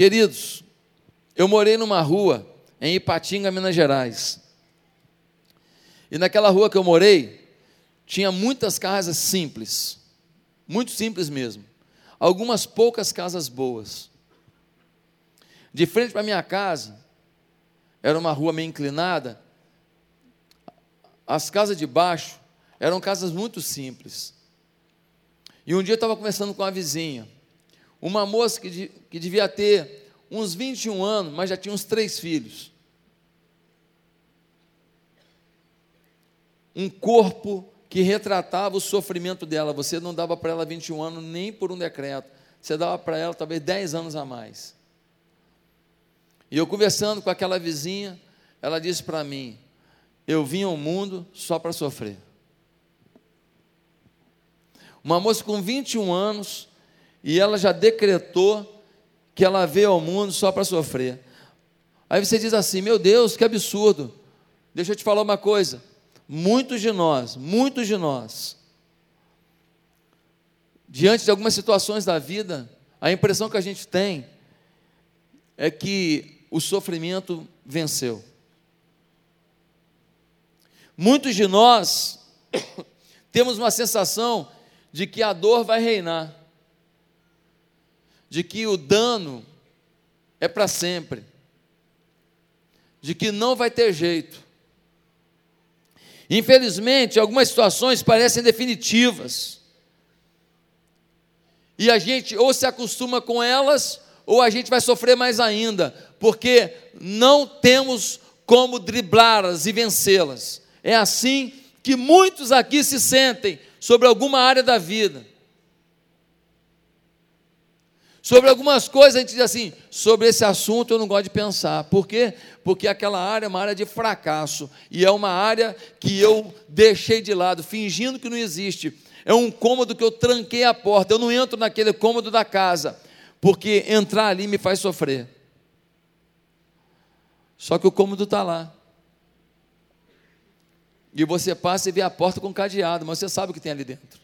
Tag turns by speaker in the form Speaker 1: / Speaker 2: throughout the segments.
Speaker 1: Queridos, eu morei numa rua em Ipatinga, Minas Gerais. E naquela rua que eu morei, tinha muitas casas simples, muito simples mesmo. Algumas poucas casas boas. De frente para minha casa, era uma rua meio inclinada. As casas de baixo eram casas muito simples. E um dia eu estava conversando com uma vizinha, uma moça que, que devia ter uns 21 anos, mas já tinha uns três filhos. Um corpo que retratava o sofrimento dela. Você não dava para ela 21 anos nem por um decreto. Você dava para ela talvez 10 anos a mais. E eu conversando com aquela vizinha, ela disse para mim: Eu vim ao mundo só para sofrer. Uma moça com 21 anos, e ela já decretou que ela veio ao mundo só para sofrer. Aí você diz assim: Meu Deus, que absurdo. Deixa eu te falar uma coisa. Muitos de nós, muitos de nós, diante de algumas situações da vida, a impressão que a gente tem é que o sofrimento venceu. Muitos de nós temos uma sensação de que a dor vai reinar, de que o dano é para sempre, de que não vai ter jeito. Infelizmente, algumas situações parecem definitivas. E a gente ou se acostuma com elas, ou a gente vai sofrer mais ainda, porque não temos como driblá-las e vencê-las. É assim que muitos aqui se sentem sobre alguma área da vida. Sobre algumas coisas a gente diz assim, sobre esse assunto eu não gosto de pensar. Por quê? Porque aquela área é uma área de fracasso e é uma área que eu deixei de lado, fingindo que não existe. É um cômodo que eu tranquei a porta, eu não entro naquele cômodo da casa, porque entrar ali me faz sofrer. Só que o cômodo está lá. E você passa e vê a porta com cadeado, mas você sabe o que tem ali dentro.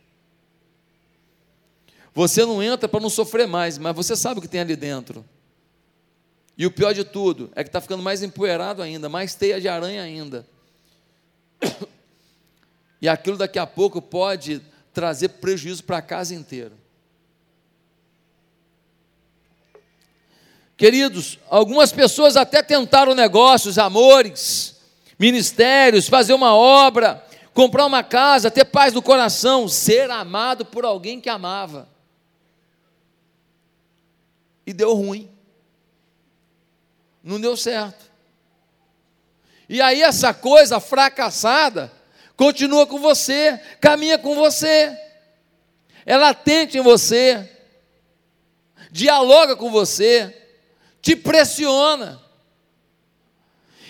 Speaker 1: Você não entra para não sofrer mais, mas você sabe o que tem ali dentro. E o pior de tudo é que está ficando mais empoeirado ainda, mais teia de aranha ainda. E aquilo daqui a pouco pode trazer prejuízo para a casa inteira. Queridos, algumas pessoas até tentaram negócios, amores, ministérios, fazer uma obra, comprar uma casa, ter paz no coração, ser amado por alguém que amava. E deu ruim. Não deu certo. E aí essa coisa fracassada continua com você, caminha com você. Ela atente em você, dialoga com você te pressiona.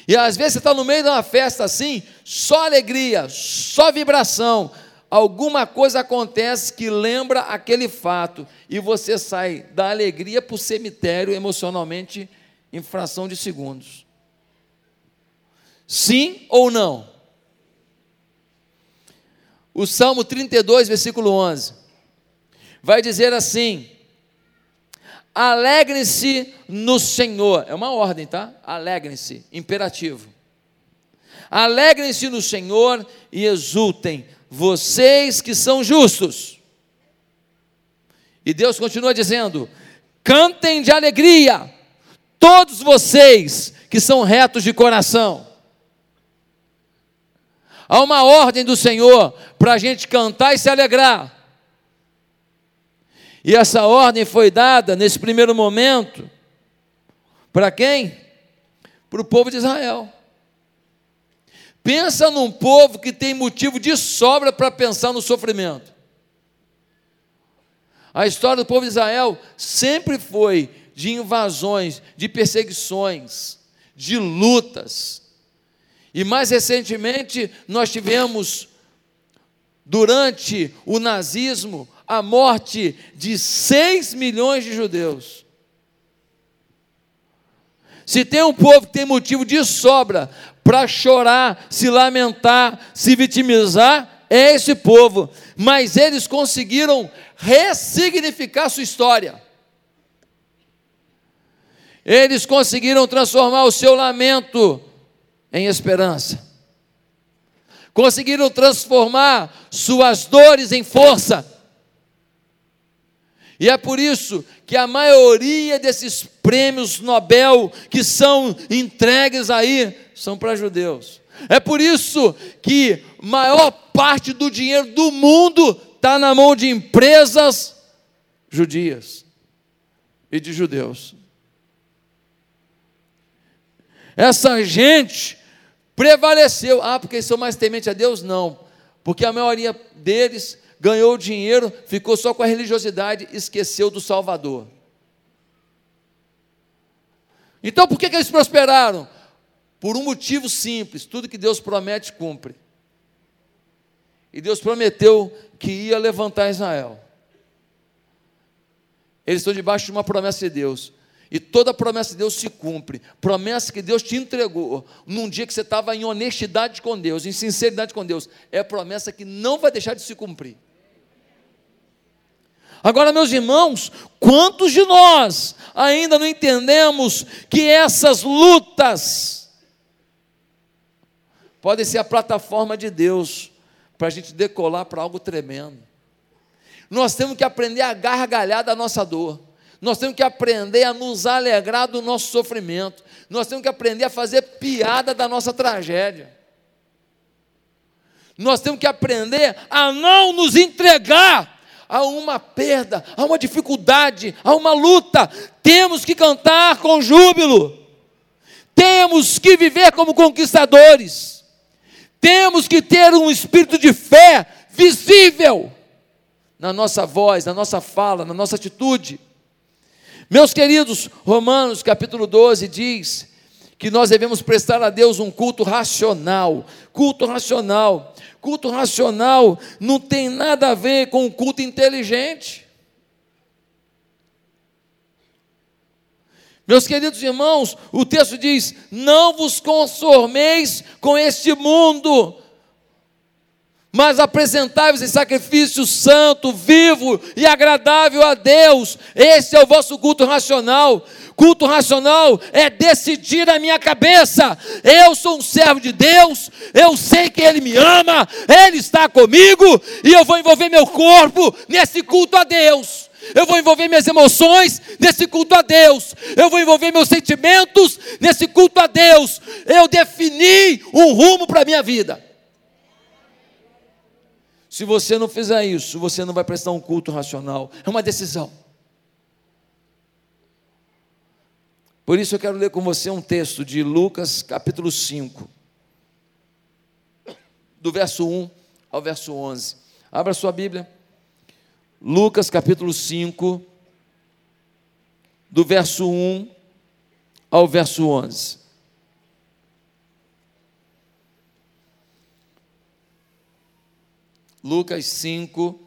Speaker 1: E às vezes você está no meio de uma festa assim, só alegria, só vibração. Alguma coisa acontece que lembra aquele fato, e você sai da alegria para o cemitério emocionalmente em fração de segundos. Sim ou não? O Salmo 32, versículo 11, vai dizer assim: Alegrem-se no Senhor. É uma ordem, tá? Alegrem-se, imperativo. Alegrem-se no Senhor e exultem, vocês que são justos. E Deus continua dizendo: cantem de alegria, todos vocês que são retos de coração. Há uma ordem do Senhor para a gente cantar e se alegrar. E essa ordem foi dada nesse primeiro momento para quem? Para o povo de Israel. Pensa num povo que tem motivo de sobra para pensar no sofrimento. A história do povo de Israel sempre foi de invasões, de perseguições, de lutas. E mais recentemente nós tivemos, durante o nazismo, a morte de 6 milhões de judeus. Se tem um povo que tem motivo de sobra para chorar, se lamentar, se vitimizar, é esse povo. Mas eles conseguiram ressignificar sua história. Eles conseguiram transformar o seu lamento em esperança. Conseguiram transformar suas dores em força. E é por isso que a maioria desses prêmios Nobel que são entregues aí são para judeus. É por isso que maior parte do dinheiro do mundo está na mão de empresas judias e de judeus. Essa gente prevaleceu. Ah, porque são mais tementes a Deus? Não. Porque a maioria deles ganhou dinheiro, ficou só com a religiosidade, esqueceu do Salvador. Então por que, que eles prosperaram? Por um motivo simples: tudo que Deus promete, cumpre. E Deus prometeu que ia levantar Israel. Eles estão debaixo de uma promessa de Deus. E toda promessa de Deus se cumpre. Promessa que Deus te entregou num dia que você estava em honestidade com Deus, em sinceridade com Deus. É promessa que não vai deixar de se cumprir. Agora, meus irmãos, quantos de nós ainda não entendemos que essas lutas podem ser a plataforma de Deus para a gente decolar para algo tremendo? Nós temos que aprender a gargalhar da nossa dor. Nós temos que aprender a nos alegrar do nosso sofrimento. Nós temos que aprender a fazer piada da nossa tragédia. Nós temos que aprender a não nos entregar a uma perda, a uma dificuldade, a uma luta. Temos que cantar com júbilo. Temos que viver como conquistadores. Temos que ter um espírito de fé visível na nossa voz, na nossa fala, na nossa atitude. Meus queridos, Romanos capítulo 12 diz que nós devemos prestar a Deus um culto racional. Culto racional. Culto racional não tem nada a ver com o culto inteligente. Meus queridos irmãos, o texto diz: Não vos conformeis com este mundo, mas apresentai-vos em sacrifício santo, vivo e agradável a Deus. Esse é o vosso culto racional. Culto racional é decidir a minha cabeça. Eu sou um servo de Deus, eu sei que Ele me ama, Ele está comigo e eu vou envolver meu corpo nesse culto a Deus. Eu vou envolver minhas emoções nesse culto a Deus. Eu vou envolver meus sentimentos nesse culto a Deus. Eu defini um rumo para a minha vida. Se você não fizer isso, você não vai prestar um culto racional. É uma decisão. Por isso eu quero ler com você um texto de Lucas, capítulo 5, do verso 1 ao verso 11. Abra sua Bíblia. Lucas, capítulo 5, do verso 1 ao verso 11. Lucas 5,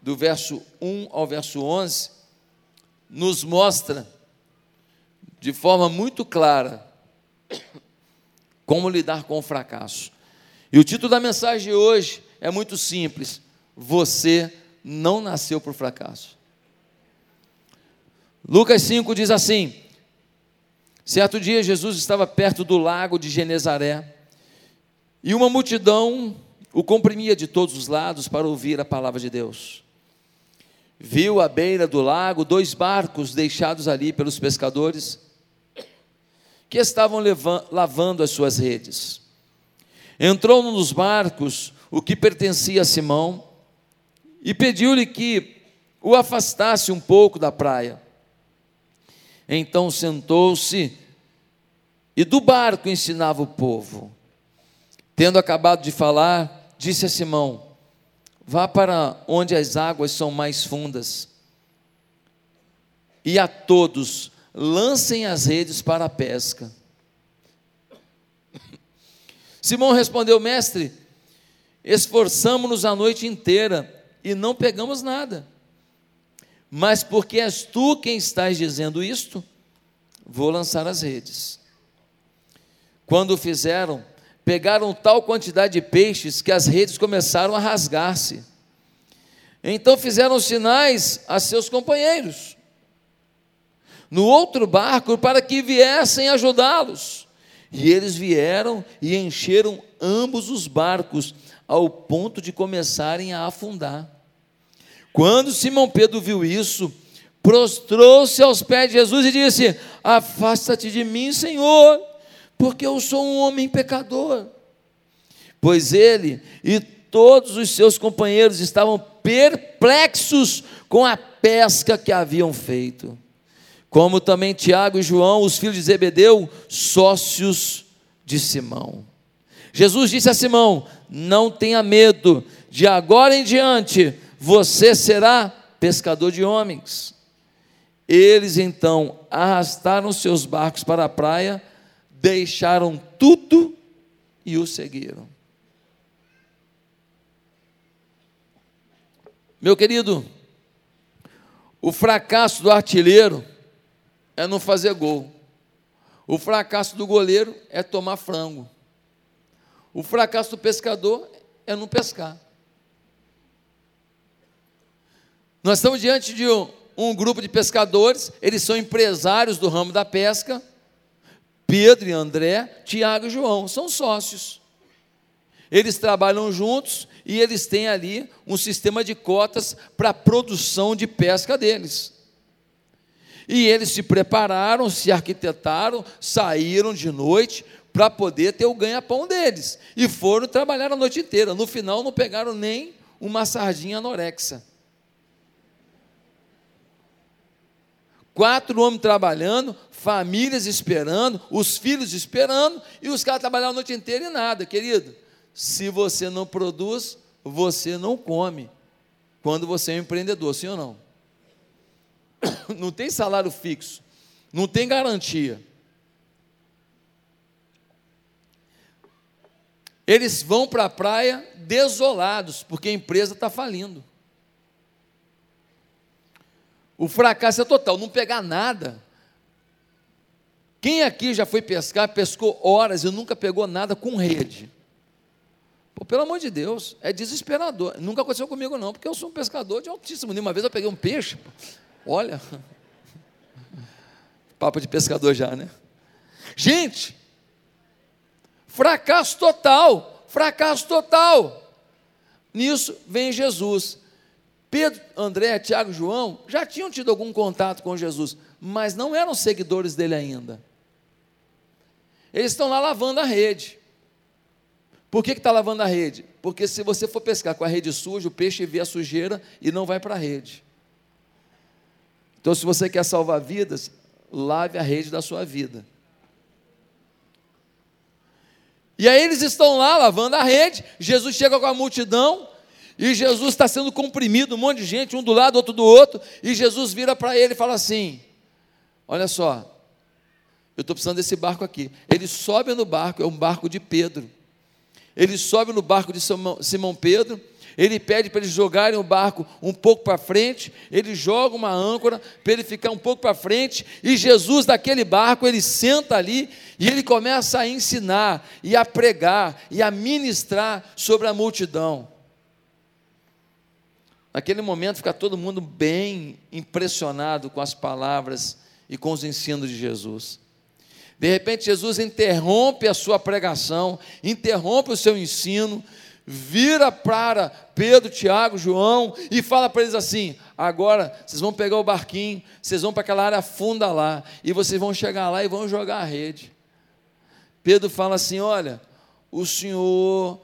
Speaker 1: do verso 1 ao verso 11, nos mostra de forma muito clara como lidar com o fracasso. E o título da mensagem de hoje é muito simples: Você não nasceu por fracasso. Lucas 5 diz assim: Certo dia Jesus estava perto do lago de Genezaré e uma multidão o comprimia de todos os lados para ouvir a palavra de Deus. Viu à beira do lago dois barcos deixados ali pelos pescadores que estavam lavando as suas redes. Entrou num dos barcos o que pertencia a Simão e pediu-lhe que o afastasse um pouco da praia. Então sentou-se e do barco ensinava o povo. Tendo acabado de falar, disse a Simão: Vá para onde as águas são mais fundas, e a todos lancem as redes para a pesca. Simão respondeu: Mestre, esforçamo-nos a noite inteira e não pegamos nada. Mas porque és tu quem estás dizendo isto, vou lançar as redes. Quando fizeram, pegaram tal quantidade de peixes que as redes começaram a rasgar-se. Então fizeram sinais a seus companheiros. no outro barco para que viessem ajudá-los. E eles vieram e encheram ambos os barcos, ao ponto de começarem a afundar. Quando Simão Pedro viu isso, prostrou-se aos pés de Jesus e disse: Afasta-te de mim, Senhor, porque eu sou um homem pecador. Pois ele e todos os seus companheiros estavam perplexos com a pesca que haviam feito. Como também Tiago e João, os filhos de Zebedeu, sócios de Simão. Jesus disse a Simão: Não tenha medo, de agora em diante você será pescador de homens. Eles então arrastaram seus barcos para a praia, deixaram tudo e o seguiram. Meu querido, o fracasso do artilheiro é não fazer gol. O fracasso do goleiro é tomar frango. O fracasso do pescador é não pescar. Nós estamos diante de um, um, grupo de pescadores, eles são empresários do ramo da pesca. Pedro e André, Tiago e João são sócios. Eles trabalham juntos e eles têm ali um sistema de cotas para a produção de pesca deles. E eles se prepararam, se arquitetaram, saíram de noite para poder ter o ganha-pão deles. E foram trabalhar a noite inteira. No final, não pegaram nem uma sardinha anorexa. Quatro homens trabalhando, famílias esperando, os filhos esperando, e os caras trabalhando a noite inteira e nada, querido. Se você não produz, você não come. Quando você é um empreendedor, sim ou não? Não tem salário fixo, não tem garantia. Eles vão para a praia desolados, porque a empresa está falindo. O fracasso é total, não pegar nada. Quem aqui já foi pescar, pescou horas e nunca pegou nada com rede? Pô, pelo amor de Deus, é desesperador. Nunca aconteceu comigo, não, porque eu sou um pescador de altíssimo nível. Uma vez eu peguei um peixe, olha. Papo de pescador já, né? Gente, fracasso total, fracasso total. Nisso vem Jesus. Pedro, André, Tiago, João já tinham tido algum contato com Jesus, mas não eram seguidores dele ainda. Eles estão lá lavando a rede. Por que está lavando a rede? Porque se você for pescar com a rede suja, o peixe vê a sujeira e não vai para a rede. Então, se você quer salvar vidas, lave a rede da sua vida. E aí eles estão lá lavando a rede, Jesus chega com a multidão, e Jesus está sendo comprimido, um monte de gente, um do lado, outro do outro, e Jesus vira para ele e fala assim: Olha só, eu estou precisando desse barco aqui. Ele sobe no barco, é um barco de Pedro ele sobe no barco de Simão Pedro, ele pede para eles jogarem o barco um pouco para frente, ele joga uma âncora para ele ficar um pouco para frente, e Jesus daquele barco, ele senta ali e ele começa a ensinar e a pregar e a ministrar sobre a multidão. Naquele momento fica todo mundo bem impressionado com as palavras e com os ensinos de Jesus. De repente, Jesus interrompe a sua pregação, interrompe o seu ensino, vira para Pedro, Tiago, João e fala para eles assim: agora vocês vão pegar o barquinho, vocês vão para aquela área funda lá, e vocês vão chegar lá e vão jogar a rede. Pedro fala assim: olha, o senhor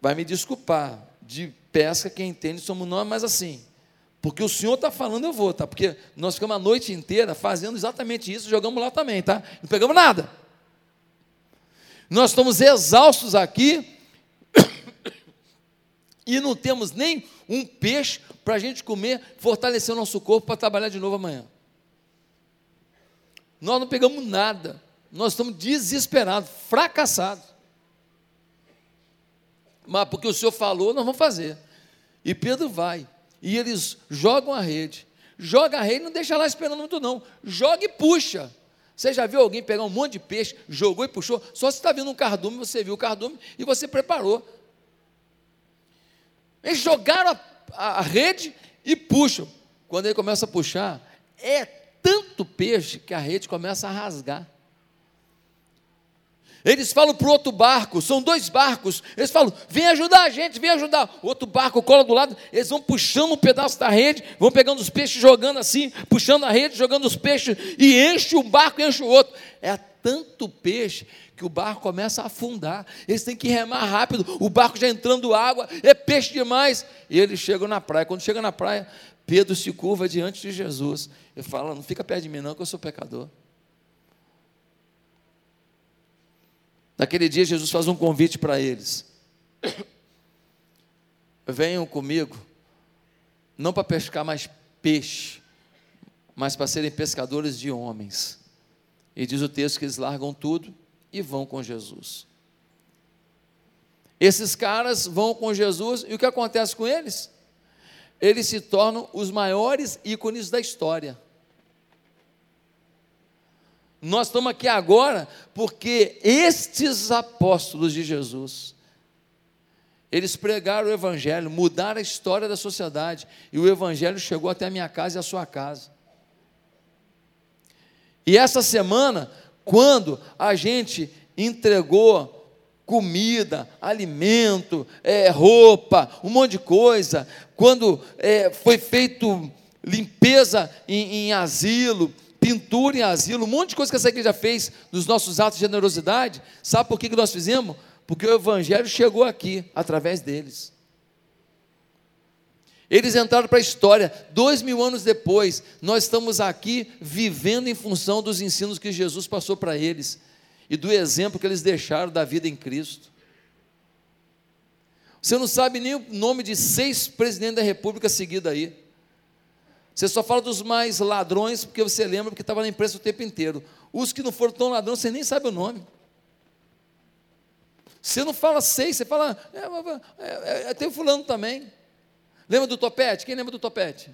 Speaker 1: vai me desculpar, de pesca quem entende somos nós, mas assim, porque o Senhor está falando, eu vou, tá? Porque nós ficamos a noite inteira fazendo exatamente isso, jogamos lá também, tá? Não pegamos nada. Nós estamos exaustos aqui e não temos nem um peixe para a gente comer, fortalecer o nosso corpo para trabalhar de novo amanhã. Nós não pegamos nada, nós estamos desesperados, fracassados. Mas porque o Senhor falou, nós vamos fazer. E Pedro vai e eles jogam a rede. Joga a rede, não deixa lá esperando muito, não. Joga e puxa. Você já viu alguém pegar um monte de peixe, jogou e puxou? Só se está vindo um cardume, você viu o cardume e você preparou. Eles jogaram a, a, rede e puxam. Quando ele começa a puxar, é tanto peixe que a rede começa a rasgar. Eles falam para o outro barco, são dois barcos. Eles falam: vem ajudar a gente, vem ajudar. O outro barco cola do lado, eles vão puxando um pedaço da rede, vão pegando os peixes, jogando assim, puxando a rede, jogando os peixes, e enche um barco e enche o outro. É tanto peixe que o barco começa a afundar. Eles têm que remar rápido, o barco já entrando água, é peixe demais. E eles chegam na praia. Quando chega na praia, Pedro se curva diante de Jesus e fala: Não fica perto de mim, não, que eu sou pecador. Naquele dia, Jesus faz um convite para eles: Venham comigo, não para pescar mais peixe, mas para serem pescadores de homens. E diz o texto que eles largam tudo e vão com Jesus. Esses caras vão com Jesus e o que acontece com eles? Eles se tornam os maiores ícones da história. Nós estamos aqui agora porque estes apóstolos de Jesus, eles pregaram o Evangelho, mudaram a história da sociedade, e o Evangelho chegou até a minha casa e a sua casa. E essa semana, quando a gente entregou comida, alimento, é, roupa, um monte de coisa, quando é, foi feito limpeza em, em asilo, pintura em asilo, um monte de coisa que essa igreja fez nos nossos atos de generosidade. Sabe por que nós fizemos? Porque o Evangelho chegou aqui, através deles. Eles entraram para a história, dois mil anos depois, nós estamos aqui vivendo em função dos ensinos que Jesus passou para eles e do exemplo que eles deixaram da vida em Cristo. Você não sabe nem o nome de seis presidentes da República seguidos aí. Você só fala dos mais ladrões porque você lembra porque estava na imprensa o tempo inteiro. Os que não foram tão ladrões, você nem sabe o nome. Você não fala seis, você fala. É, é, é, tem o fulano também. Lembra do topete? Quem lembra do topete?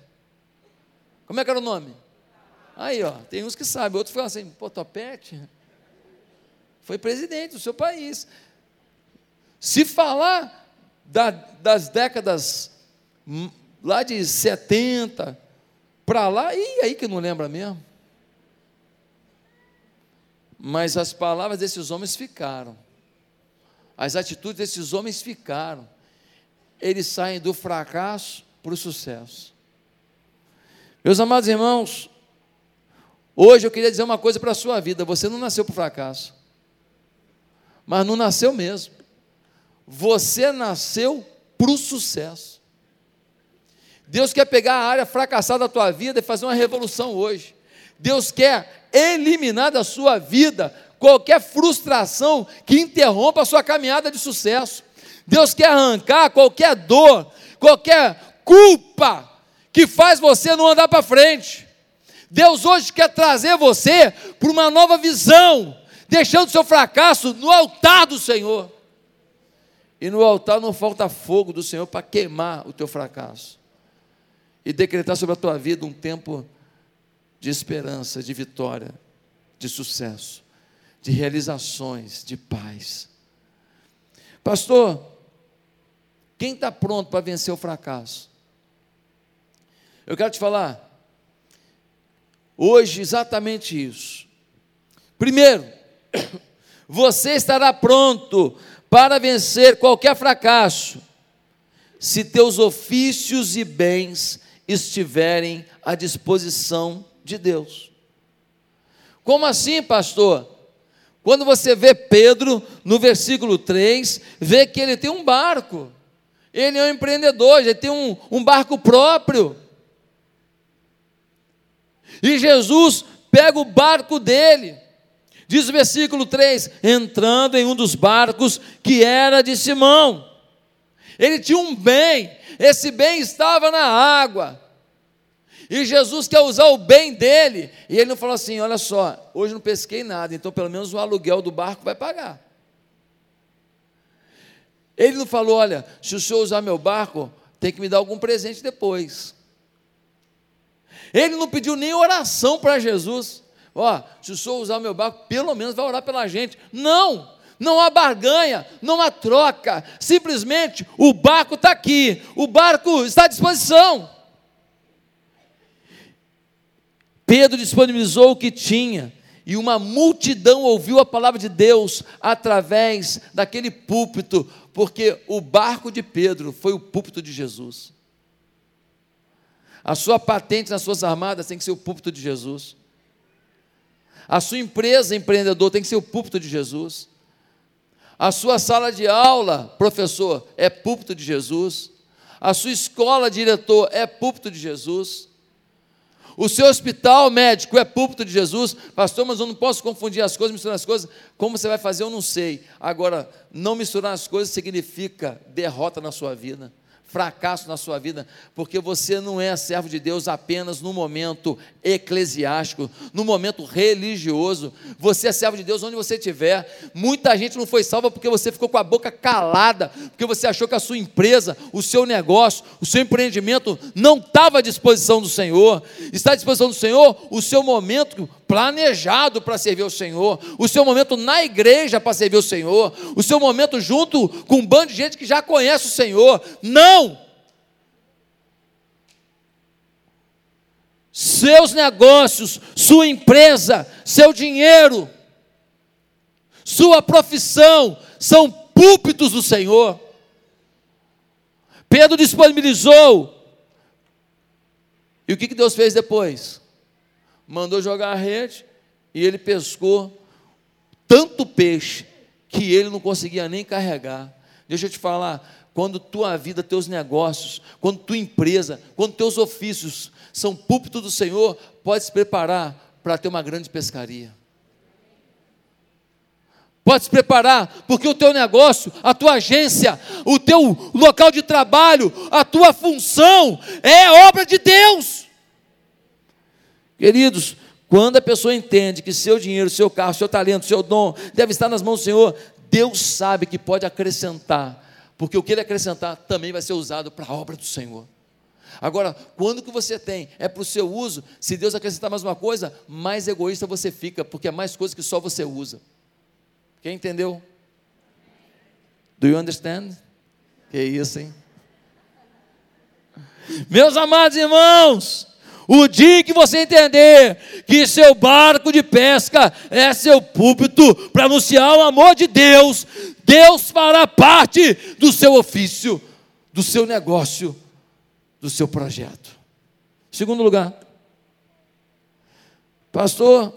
Speaker 1: Como é que era o nome? Aí, ó, tem uns que sabem, outros falam assim, pô, topete? Foi presidente do seu país. Se falar da, das décadas hum, lá de 70, para lá, e aí que não lembra mesmo. Mas as palavras desses homens ficaram, as atitudes desses homens ficaram. Eles saem do fracasso para o sucesso. Meus amados irmãos, hoje eu queria dizer uma coisa para a sua vida: você não nasceu para o fracasso, mas não nasceu mesmo. Você nasceu para o sucesso. Deus quer pegar a área fracassada da tua vida e fazer uma revolução hoje. Deus quer eliminar da sua vida qualquer frustração que interrompa a sua caminhada de sucesso. Deus quer arrancar qualquer dor, qualquer culpa que faz você não andar para frente. Deus hoje quer trazer você para uma nova visão, deixando seu fracasso no altar do Senhor. E no altar não falta fogo do Senhor para queimar o teu fracasso e decretar sobre a tua vida um tempo de esperança, de vitória, de sucesso, de realizações, de paz. Pastor, quem está pronto para vencer o fracasso? Eu quero te falar, hoje, exatamente isso. Primeiro, você estará pronto para vencer qualquer fracasso, se teus ofícios e bens estiverem à disposição de Deus. Como assim, pastor? Quando você vê Pedro no versículo 3, vê que ele tem um barco, ele é um empreendedor, ele tem um, um barco próprio. E Jesus pega o barco dele, diz o versículo 3: entrando em um dos barcos que era de Simão. Ele tinha um bem, esse bem estava na água. E Jesus quer usar o bem dele. E ele não falou assim: olha só, hoje não pesquei nada, então pelo menos o aluguel do barco vai pagar. Ele não falou: olha, se o senhor usar meu barco, tem que me dar algum presente depois. Ele não pediu nem oração para Jesus. Ó, se o senhor usar meu barco, pelo menos vai orar pela gente. Não! Não há barganha, não há troca. Simplesmente o barco está aqui, o barco está à disposição. Pedro disponibilizou o que tinha, e uma multidão ouviu a palavra de Deus através daquele púlpito, porque o barco de Pedro foi o púlpito de Jesus. A sua patente nas suas armadas tem que ser o púlpito de Jesus. A sua empresa empreendedor tem que ser o púlpito de Jesus. A sua sala de aula, professor, é púlpito de Jesus. A sua escola, diretor, é púlpito de Jesus. O seu hospital médico é púlpito de Jesus. Pastor, mas eu não posso confundir as coisas, misturar as coisas. Como você vai fazer, eu não sei. Agora, não misturar as coisas significa derrota na sua vida fracasso na sua vida, porque você não é servo de Deus apenas no momento eclesiástico, no momento religioso. Você é servo de Deus onde você estiver. Muita gente não foi salva porque você ficou com a boca calada, porque você achou que a sua empresa, o seu negócio, o seu empreendimento não estava à disposição do Senhor. Está à disposição do Senhor o seu momento planejado para servir o Senhor, o seu momento na igreja para servir o Senhor, o seu momento junto com um bando de gente que já conhece o Senhor. Não! Seus negócios, sua empresa, seu dinheiro, sua profissão são púlpitos do Senhor. Pedro disponibilizou. E o que Deus fez depois? Mandou jogar a rede e ele pescou tanto peixe que ele não conseguia nem carregar. Deixa eu te falar, quando tua vida, teus negócios, quando tua empresa, quando teus ofícios são púlpito do Senhor, pode se preparar para ter uma grande pescaria. Pode se preparar, porque o teu negócio, a tua agência, o teu local de trabalho, a tua função é obra de Deus. Queridos, quando a pessoa entende que seu dinheiro, seu carro, seu talento, seu dom deve estar nas mãos do Senhor, Deus sabe que pode acrescentar, porque o que ele acrescentar também vai ser usado para a obra do Senhor. Agora, quando que você tem é para o seu uso, se Deus acrescentar mais uma coisa, mais egoísta você fica, porque é mais coisa que só você usa. Quem entendeu? Do you understand? Que isso, hein? Meus amados irmãos, o dia que você entender que seu barco de pesca é seu púlpito para anunciar o amor de Deus, Deus fará parte do seu ofício, do seu negócio, do seu projeto. Segundo lugar, pastor,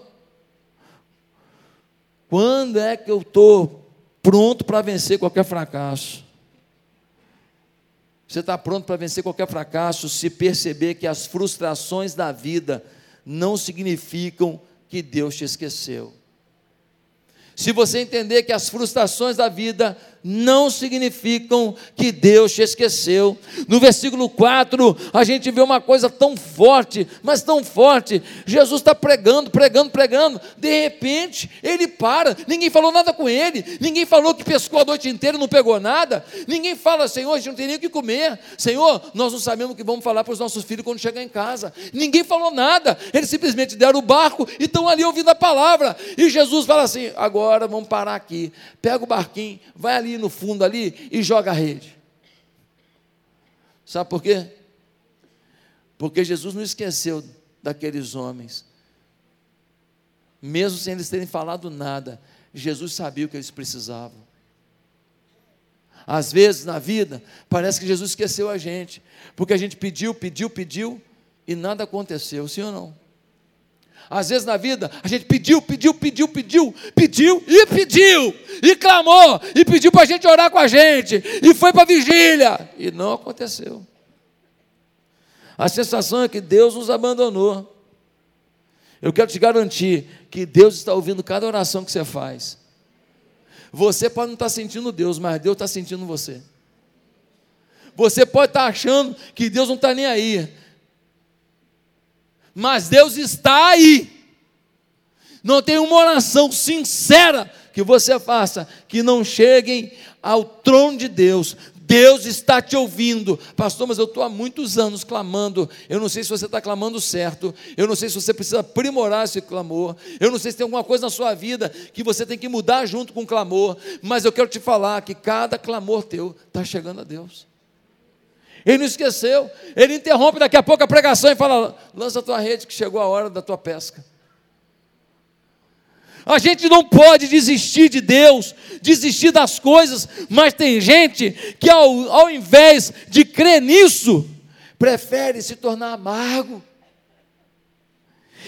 Speaker 1: quando é que eu estou pronto para vencer qualquer fracasso? Você está pronto para vencer qualquer fracasso se perceber que as frustrações da vida não significam que Deus te esqueceu. Se você entender que as frustrações da vida não significam que Deus te esqueceu. No versículo 4, a gente vê uma coisa tão forte, mas tão forte. Jesus está pregando, pregando, pregando. De repente, ele para. Ninguém falou nada com ele. Ninguém falou que pescou a noite inteira e não pegou nada. Ninguém fala, Senhor, a gente não tem nem o que comer. Senhor, nós não sabemos o que vamos falar para os nossos filhos quando chegar em casa. Ninguém falou nada. Eles simplesmente deram o barco e estão ali ouvindo a palavra. E Jesus fala assim: agora vamos parar aqui. Pega o barquinho, vai ali no fundo ali e joga a rede. Sabe por quê? Porque Jesus não esqueceu daqueles homens. Mesmo sem eles terem falado nada, Jesus sabia o que eles precisavam. Às vezes na vida, parece que Jesus esqueceu a gente, porque a gente pediu, pediu, pediu e nada aconteceu, sim ou não? Às vezes na vida, a gente pediu, pediu, pediu, pediu, pediu e pediu, e clamou, e pediu para a gente orar com a gente, e foi para a vigília, e não aconteceu. A sensação é que Deus nos abandonou. Eu quero te garantir que Deus está ouvindo cada oração que você faz. Você pode não estar sentindo Deus, mas Deus está sentindo você. Você pode estar achando que Deus não está nem aí, mas Deus está aí. Não tem uma oração sincera que você faça que não cheguem ao trono de Deus. Deus está te ouvindo, pastor. Mas eu estou há muitos anos clamando. Eu não sei se você está clamando certo. Eu não sei se você precisa aprimorar esse clamor. Eu não sei se tem alguma coisa na sua vida que você tem que mudar junto com o clamor. Mas eu quero te falar que cada clamor teu está chegando a Deus. Ele não esqueceu. Ele interrompe daqui a pouco a pregação e fala: lança a tua rede que chegou a hora da tua pesca. A gente não pode desistir de Deus, desistir das coisas, mas tem gente que ao, ao invés de crer nisso, prefere se tornar amargo.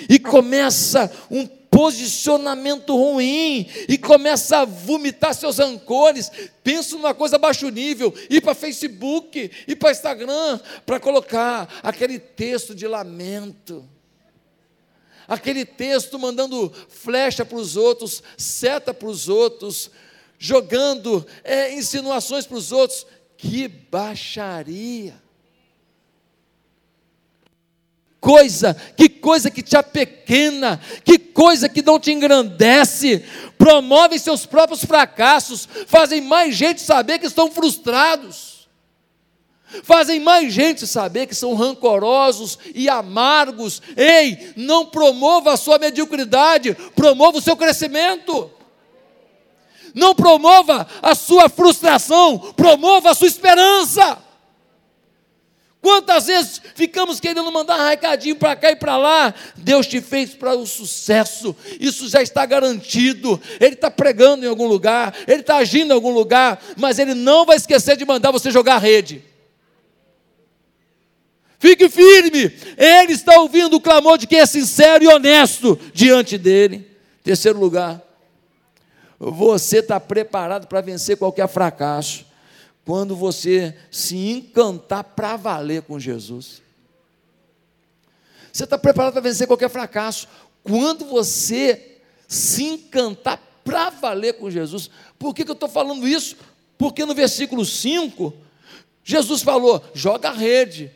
Speaker 1: E começa um posicionamento ruim e começa a vomitar seus rancores. Pensa numa coisa baixo nível, ir para Facebook, ir para Instagram, para colocar aquele texto de lamento. Aquele texto mandando flecha para os outros, seta para os outros, jogando é, insinuações para os outros. Que baixaria! Coisa, que coisa que te apequena, que coisa que não te engrandece, promovem seus próprios fracassos, fazem mais gente saber que estão frustrados, fazem mais gente saber que são rancorosos e amargos. Ei, não promova a sua mediocridade, promova o seu crescimento. Não promova a sua frustração, promova a sua esperança. Quantas vezes ficamos querendo mandar recadinho para cá e para lá? Deus te fez para o sucesso, isso já está garantido. Ele está pregando em algum lugar, ele está agindo em algum lugar, mas ele não vai esquecer de mandar você jogar a rede. Fique firme, ele está ouvindo o clamor de quem é sincero e honesto diante dele. Terceiro lugar, você está preparado para vencer qualquer fracasso quando você se encantar para valer com Jesus. Você está preparado para vencer qualquer fracasso. Quando você se encantar para valer com Jesus. Por que, que eu estou falando isso? Porque no versículo 5, Jesus falou: joga a rede.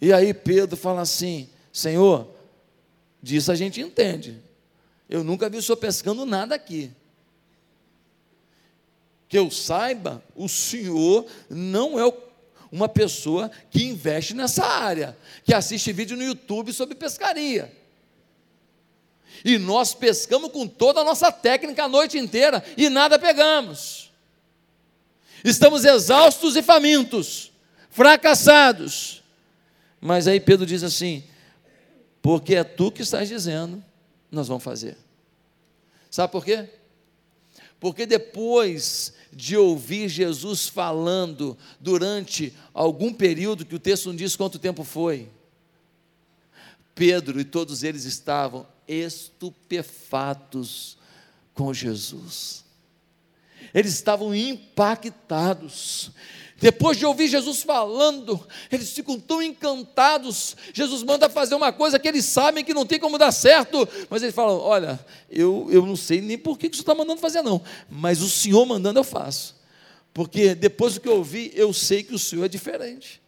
Speaker 1: E aí Pedro fala assim: Senhor, disso a gente entende. Eu nunca vi o senhor pescando nada aqui que eu saiba, o senhor não é uma pessoa que investe nessa área, que assiste vídeo no YouTube sobre pescaria. E nós pescamos com toda a nossa técnica a noite inteira e nada pegamos. Estamos exaustos e famintos, fracassados. Mas aí Pedro diz assim: porque é tu que estás dizendo, nós vamos fazer. Sabe por quê? Porque depois de ouvir Jesus falando durante algum período, que o texto não diz quanto tempo foi, Pedro e todos eles estavam estupefatos com Jesus. Eles estavam impactados. Depois de ouvir Jesus falando, eles ficam tão encantados. Jesus manda fazer uma coisa que eles sabem que não tem como dar certo, mas eles falam: Olha, eu, eu não sei nem por que, que você está mandando fazer, não, mas o Senhor mandando eu faço, porque depois do que eu ouvi, eu sei que o Senhor é diferente.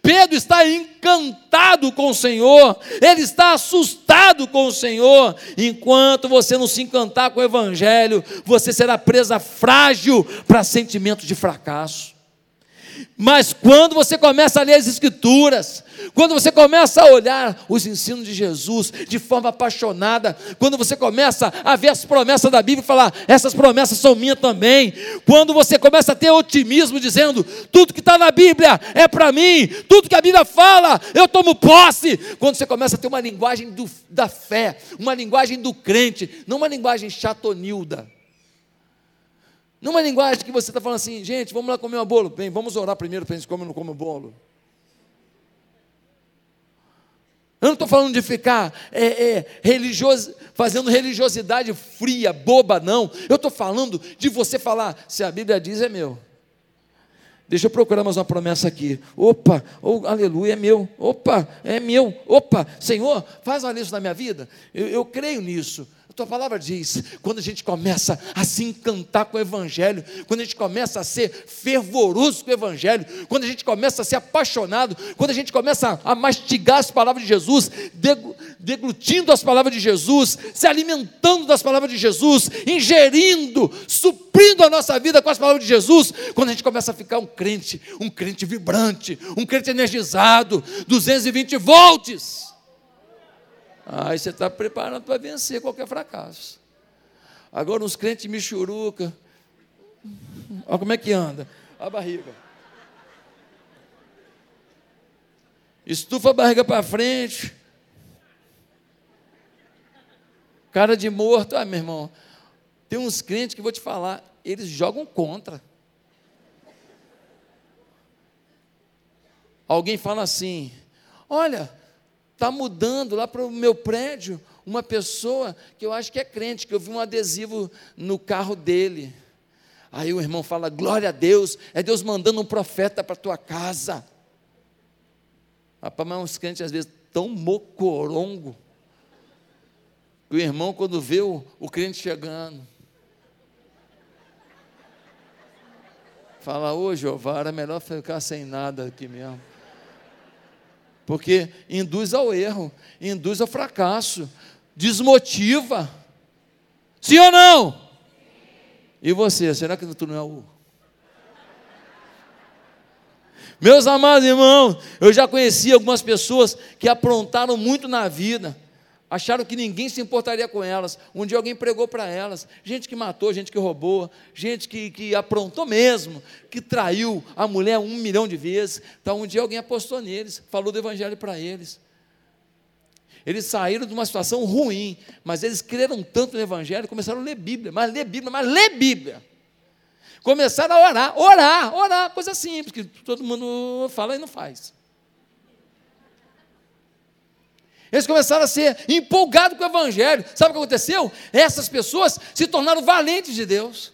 Speaker 1: Pedro está encantado com o Senhor, ele está assustado com o Senhor. Enquanto você não se encantar com o Evangelho, você será presa frágil para sentimentos de fracasso. Mas quando você começa a ler as Escrituras, quando você começa a olhar os ensinos de Jesus de forma apaixonada, quando você começa a ver as promessas da Bíblia e falar, essas promessas são minhas também, quando você começa a ter otimismo dizendo, tudo que está na Bíblia é para mim, tudo que a Bíblia fala, eu tomo posse, quando você começa a ter uma linguagem do, da fé, uma linguagem do crente, não uma linguagem chatonilda. Numa linguagem que você está falando assim, gente, vamos lá comer um bolo. Bem, vamos orar primeiro para a gente comer ou não come o bolo. Eu não estou falando de ficar é, é, religioso, fazendo religiosidade fria, boba, não. Eu estou falando de você falar, se a Bíblia diz, é meu. Deixa eu procurar mais uma promessa aqui. Opa, oh, aleluia, é meu. Opa, é meu. Opa, Senhor, faz uma isso na minha vida. Eu, eu creio nisso. A tua palavra diz: quando a gente começa a se encantar com o Evangelho, quando a gente começa a ser fervoroso com o Evangelho, quando a gente começa a ser apaixonado, quando a gente começa a mastigar as palavras de Jesus, deglutindo as palavras de Jesus, se alimentando das palavras de Jesus, ingerindo, suprindo a nossa vida com as palavras de Jesus, quando a gente começa a ficar um crente, um crente vibrante, um crente energizado, 220 volts. Aí você está preparando para vencer qualquer fracasso. Agora, uns crentes michuruca, olha como é que anda, a barriga. Estufa a barriga para frente. Cara de morto. Ah, meu irmão, tem uns crentes que vou te falar, eles jogam contra. Alguém fala assim: Olha, está mudando lá para o meu prédio uma pessoa que eu acho que é crente, que eu vi um adesivo no carro dele. Aí o irmão fala: Glória a Deus, é Deus mandando um profeta para tua casa. Rapaz, mas uns crentes às vezes tão mocorongo, que o irmão, quando vê o, o crente chegando, fala: Ô Jeová, era melhor ficar sem nada aqui mesmo. Porque induz ao erro, induz ao fracasso, desmotiva. Sim ou não? E você, será que tu não é o. Meus amados irmãos, eu já conheci algumas pessoas que aprontaram muito na vida, acharam que ninguém se importaria com elas. Um dia alguém pregou para elas, gente que matou, gente que roubou, gente que, que aprontou mesmo, que traiu a mulher um milhão de vezes. Então um dia alguém apostou neles, falou do evangelho para eles. Eles saíram de uma situação ruim, mas eles creram tanto no Evangelho, começaram a ler Bíblia, mas ler Bíblia, mas ler Bíblia. Começaram a orar, orar, orar, coisa simples, que todo mundo fala e não faz. Eles começaram a ser empolgados com o Evangelho. Sabe o que aconteceu? Essas pessoas se tornaram valentes de Deus.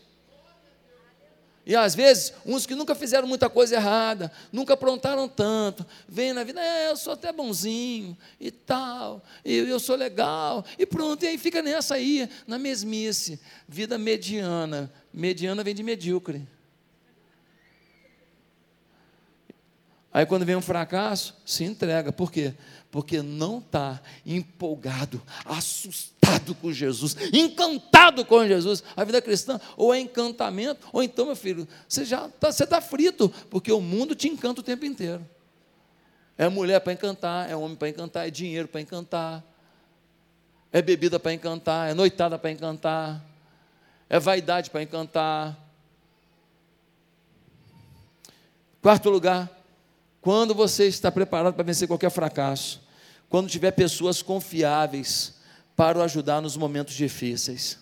Speaker 1: E às vezes, uns que nunca fizeram muita coisa errada, nunca aprontaram tanto, vêm na vida, é, eu sou até bonzinho e tal, e eu sou legal, e pronto, e aí fica nessa aí, na mesmice, vida mediana. Mediana vem de medíocre. Aí quando vem um fracasso, se entrega. Por quê? Porque não está empolgado, assustado com Jesus, encantado com Jesus. A vida cristã ou é encantamento, ou então, meu filho, você já está tá frito, porque o mundo te encanta o tempo inteiro. É mulher para encantar, é homem para encantar, é dinheiro para encantar, é bebida para encantar, é noitada para encantar, é vaidade para encantar. Quarto lugar, quando você está preparado para vencer qualquer fracasso, quando tiver pessoas confiáveis para o ajudar nos momentos difíceis.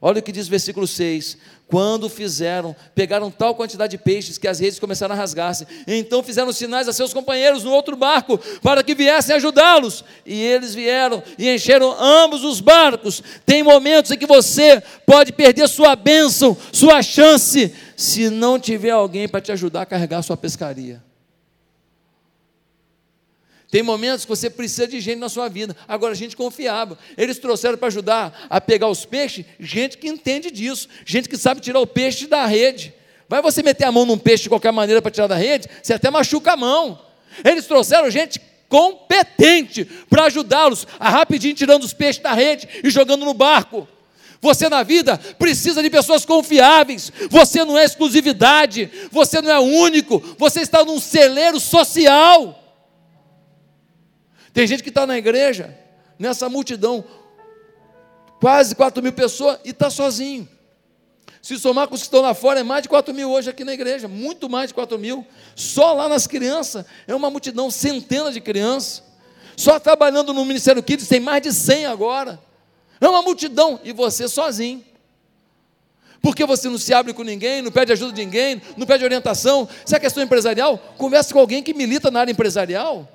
Speaker 1: Olha o que diz o versículo 6: Quando fizeram, pegaram tal quantidade de peixes que as redes começaram a rasgar-se. Então fizeram sinais a seus companheiros no outro barco para que viessem ajudá-los. E eles vieram e encheram ambos os barcos. Tem momentos em que você pode perder sua bênção, sua chance, se não tiver alguém para te ajudar a carregar sua pescaria. Tem momentos que você precisa de gente na sua vida. Agora, gente confiável. Eles trouxeram para ajudar a pegar os peixes, gente que entende disso, gente que sabe tirar o peixe da rede. Vai você meter a mão num peixe de qualquer maneira para tirar da rede, você até machuca a mão. Eles trouxeram gente competente para ajudá-los a rapidinho tirando os peixes da rede e jogando no barco. Você na vida precisa de pessoas confiáveis. Você não é exclusividade, você não é único, você está num celeiro social. Tem gente que está na igreja, nessa multidão, quase 4 mil pessoas, e está sozinho. Se somar com os que estão lá fora, é mais de 4 mil hoje aqui na igreja, muito mais de 4 mil. Só lá nas crianças, é uma multidão, centenas de crianças. Só trabalhando no Ministério Kids tem mais de 100 agora. É uma multidão, e você sozinho. Porque você não se abre com ninguém, não pede ajuda de ninguém, não pede orientação. Se é questão empresarial, converse com alguém que milita na área empresarial.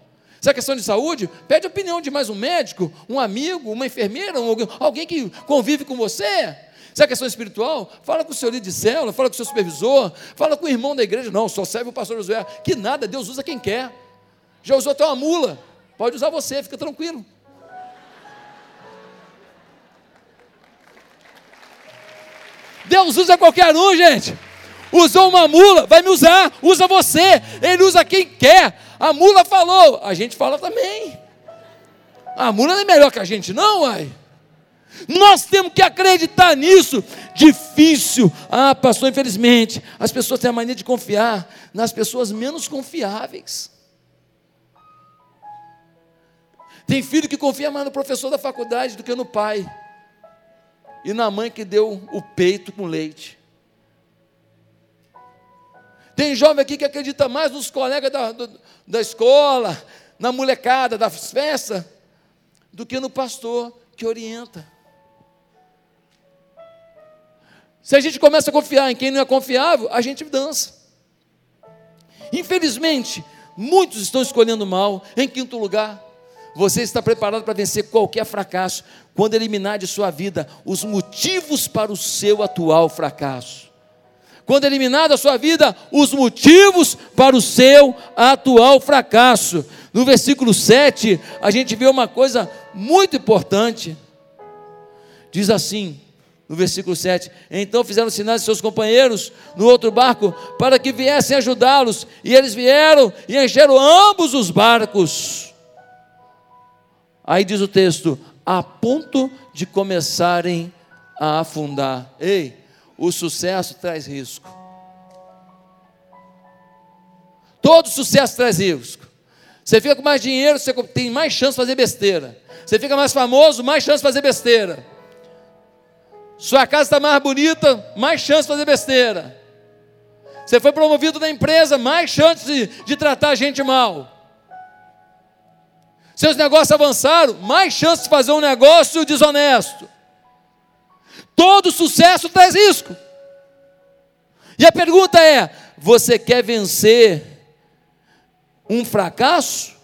Speaker 1: Se é questão de saúde, pede opinião de mais um médico, um amigo, uma enfermeira, um, alguém que convive com você. Se é questão espiritual, fala com o seu líder de célula, fala com o seu supervisor, fala com o irmão da igreja. Não, só serve o pastor Josué. Que nada, Deus usa quem quer. Já usou até uma mula, pode usar você, fica tranquilo. Deus usa qualquer um, gente. Usou uma mula, vai me usar, usa você. Ele usa quem quer. A mula falou, a gente fala também. A mula não é melhor que a gente, não, uai. Nós temos que acreditar nisso. Difícil. Ah, pastor, infelizmente, as pessoas têm a mania de confiar nas pessoas menos confiáveis. Tem filho que confia mais no professor da faculdade do que no pai. E na mãe que deu o peito com leite. Tem jovem aqui que acredita mais nos colegas da, da escola, na molecada das festas do que no pastor que orienta. Se a gente começa a confiar em quem não é confiável, a gente dança. Infelizmente, muitos estão escolhendo mal. Em quinto lugar, você está preparado para vencer qualquer fracasso quando eliminar de sua vida os motivos para o seu atual fracasso. Quando eliminar da sua vida os motivos para o seu atual fracasso. No versículo 7, a gente vê uma coisa muito importante. Diz assim: no versículo 7. Então fizeram sinais de seus companheiros no outro barco para que viessem ajudá-los, e eles vieram e encheram ambos os barcos. Aí diz o texto: a ponto de começarem a afundar. Ei, o sucesso traz risco. Todo sucesso traz risco. Você fica com mais dinheiro, você tem mais chance de fazer besteira. Você fica mais famoso, mais chance de fazer besteira. Sua casa está mais bonita, mais chance de fazer besteira. Você foi promovido na empresa, mais chance de, de tratar a gente mal. Seus negócios avançaram, mais chance de fazer um negócio desonesto. Todo sucesso traz risco. E a pergunta é: você quer vencer um fracasso?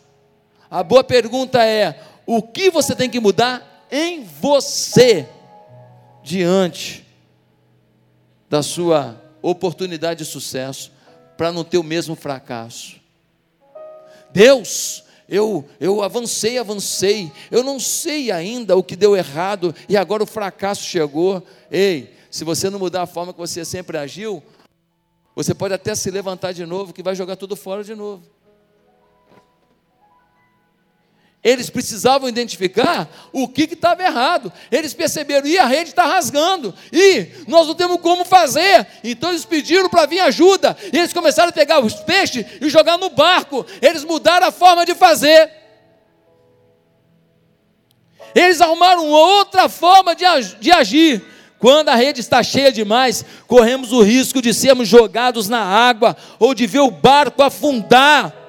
Speaker 1: A boa pergunta é: o que você tem que mudar em você? diante da sua oportunidade de sucesso para não ter o mesmo fracasso. Deus, eu, eu avancei, avancei, eu não sei ainda o que deu errado e agora o fracasso chegou. Ei, se você não mudar a forma que você sempre agiu, você pode até se levantar de novo, que vai jogar tudo fora de novo. Eles precisavam identificar o que estava errado. Eles perceberam, e a rede está rasgando, e nós não temos como fazer. Então eles pediram para vir ajuda, e eles começaram a pegar os peixes e jogar no barco. Eles mudaram a forma de fazer. Eles arrumaram outra forma de, de agir. Quando a rede está cheia demais, corremos o risco de sermos jogados na água ou de ver o barco afundar.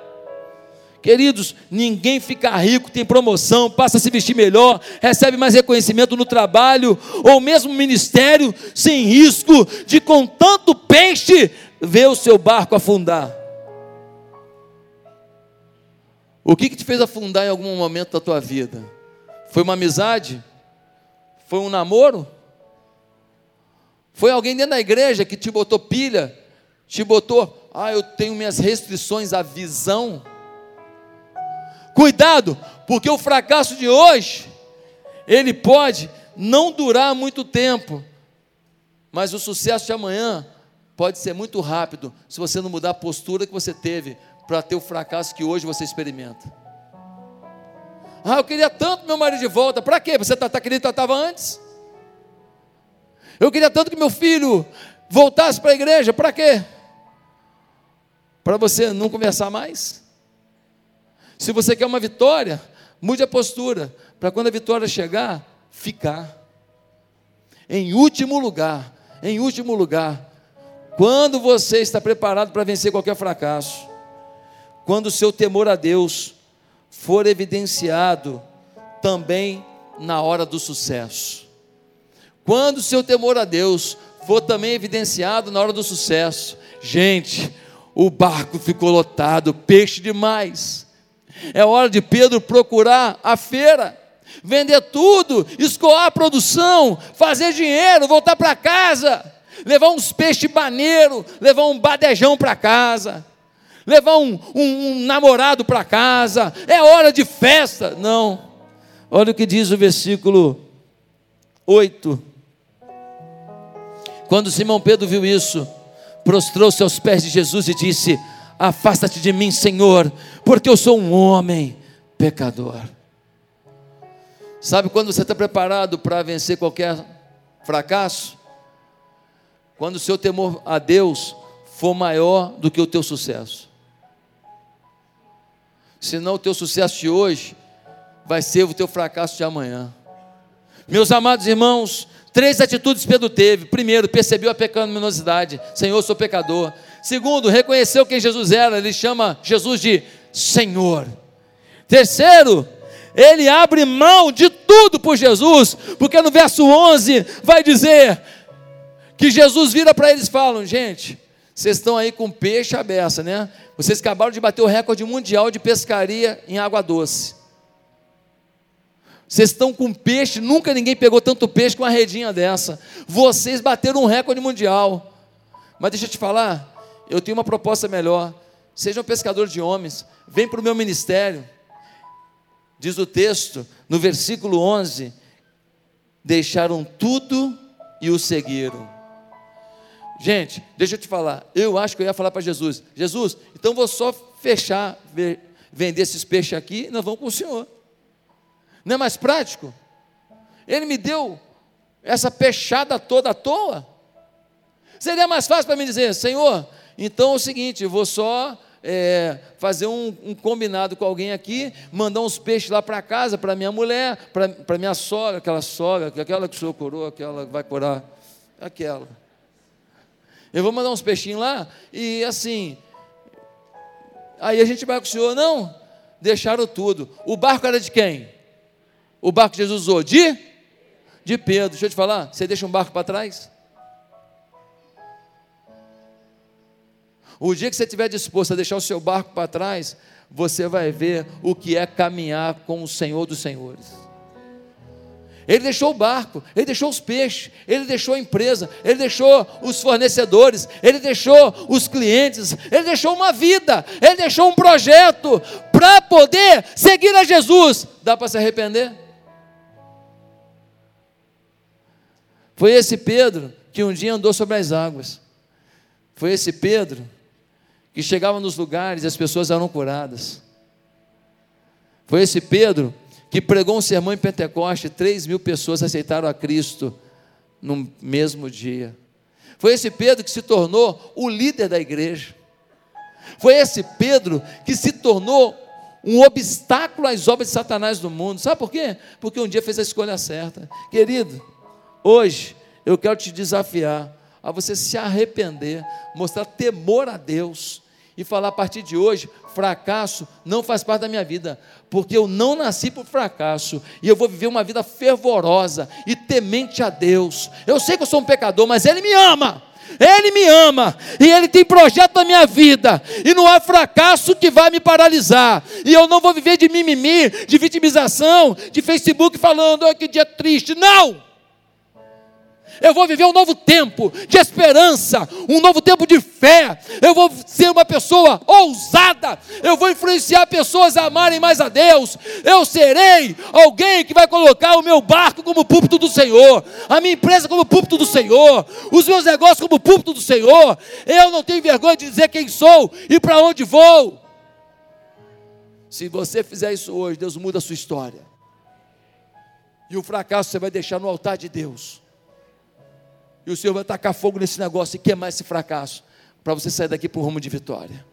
Speaker 1: Queridos, ninguém fica rico, tem promoção, passa a se vestir melhor, recebe mais reconhecimento no trabalho, ou mesmo ministério, sem risco de com tanto peixe ver o seu barco afundar. O que, que te fez afundar em algum momento da tua vida? Foi uma amizade? Foi um namoro? Foi alguém dentro da igreja que te botou pilha? Te botou, ah, eu tenho minhas restrições à visão? Cuidado, porque o fracasso de hoje, ele pode não durar muito tempo, mas o sucesso de amanhã pode ser muito rápido, se você não mudar a postura que você teve para ter o fracasso que hoje você experimenta. Ah, eu queria tanto meu marido de volta, para quê? Você está tá querendo que estava antes? Eu queria tanto que meu filho voltasse para a igreja, para quê? Para você não conversar mais? Se você quer uma vitória, mude a postura, para quando a vitória chegar, ficar. Em último lugar, em último lugar, quando você está preparado para vencer qualquer fracasso, quando o seu temor a Deus for evidenciado também na hora do sucesso. Quando o seu temor a Deus for também evidenciado na hora do sucesso, gente, o barco ficou lotado, peixe demais. É hora de Pedro procurar a feira, vender tudo, escoar a produção, fazer dinheiro, voltar para casa, levar uns peixes baneiro, levar um badejão para casa, levar um, um, um namorado para casa. É hora de festa. Não. Olha o que diz o versículo 8. Quando Simão Pedro viu isso, prostrou-se aos pés de Jesus e disse: Afasta-te de mim, Senhor, porque eu sou um homem pecador. Sabe quando você está preparado para vencer qualquer fracasso? Quando o seu temor a Deus for maior do que o teu sucesso. Senão o teu sucesso de hoje vai ser o teu fracasso de amanhã. Meus amados irmãos, três atitudes Pedro teve. Primeiro, percebeu a pecaminosidade. Senhor, eu sou pecador. Segundo, reconheceu quem Jesus era, ele chama Jesus de Senhor. Terceiro, ele abre mão de tudo por Jesus, porque no verso 11 vai dizer que Jesus vira para eles e falam: gente, vocês estão aí com peixe à beça, né? Vocês acabaram de bater o recorde mundial de pescaria em água doce. Vocês estão com peixe, nunca ninguém pegou tanto peixe com uma redinha dessa. Vocês bateram um recorde mundial. Mas deixa eu te falar, eu tenho uma proposta melhor. Sejam pescadores de homens, vem para o meu ministério. Diz o texto, no versículo 11: deixaram tudo e o seguiram. Gente, deixa eu te falar. Eu acho que eu ia falar para Jesus: Jesus, então vou só fechar, vender esses peixes aqui e nós vamos com o Senhor. Não é mais prático? Ele me deu essa peixada toda à toa. Seria mais fácil para mim dizer: Senhor, então é o seguinte, eu vou só é, fazer um, um, combinado com alguém aqui, mandar uns peixes lá para casa, para minha mulher, para minha sogra, aquela sogra, aquela que o senhor curou, aquela que vai curar, aquela. Eu vou mandar uns peixinhos lá e assim. Aí a gente vai com o senhor, não, deixaram tudo. O barco era de quem? O barco que Jesus usou? De? De Pedro. Deixa eu te falar, você deixa um barco para trás? O dia que você estiver disposto a deixar o seu barco para trás, você vai ver o que é caminhar com o Senhor dos Senhores. Ele deixou o barco, ele deixou os peixes, ele deixou a empresa, ele deixou os fornecedores, ele deixou os clientes, ele deixou uma vida, ele deixou um projeto para poder seguir a Jesus. Dá para se arrepender? Foi esse Pedro que um dia andou sobre as águas. Foi esse Pedro que chegava nos lugares e as pessoas eram curadas. Foi esse Pedro que pregou um sermão em Pentecoste, três mil pessoas aceitaram a Cristo no mesmo dia. Foi esse Pedro que se tornou o líder da igreja. Foi esse Pedro que se tornou um obstáculo às obras de Satanás do mundo. Sabe por quê? Porque um dia fez a escolha certa. Querido, hoje eu quero te desafiar a você se arrepender, mostrar temor a Deus e falar a partir de hoje: fracasso não faz parte da minha vida, porque eu não nasci por fracasso e eu vou viver uma vida fervorosa e temente a Deus. Eu sei que eu sou um pecador, mas Ele me ama. Ele me ama e Ele tem projeto na minha vida, e não há fracasso que vai me paralisar. E eu não vou viver de mimimi, de vitimização, de Facebook falando, oh, que dia triste. Não! Eu vou viver um novo tempo de esperança, um novo tempo de fé, eu vou ser uma pessoa ousada, eu vou influenciar pessoas a amarem mais a Deus, eu serei alguém que vai colocar o meu barco como púlpito do Senhor, a minha empresa como púlpito do Senhor, os meus negócios como púlpito do Senhor, eu não tenho vergonha de dizer quem sou e para onde vou. Se você fizer isso hoje, Deus muda a sua história. E o fracasso você vai deixar no altar de Deus. E o Senhor vai tacar fogo nesse negócio e queimar esse fracasso, para você sair daqui para o rumo de vitória.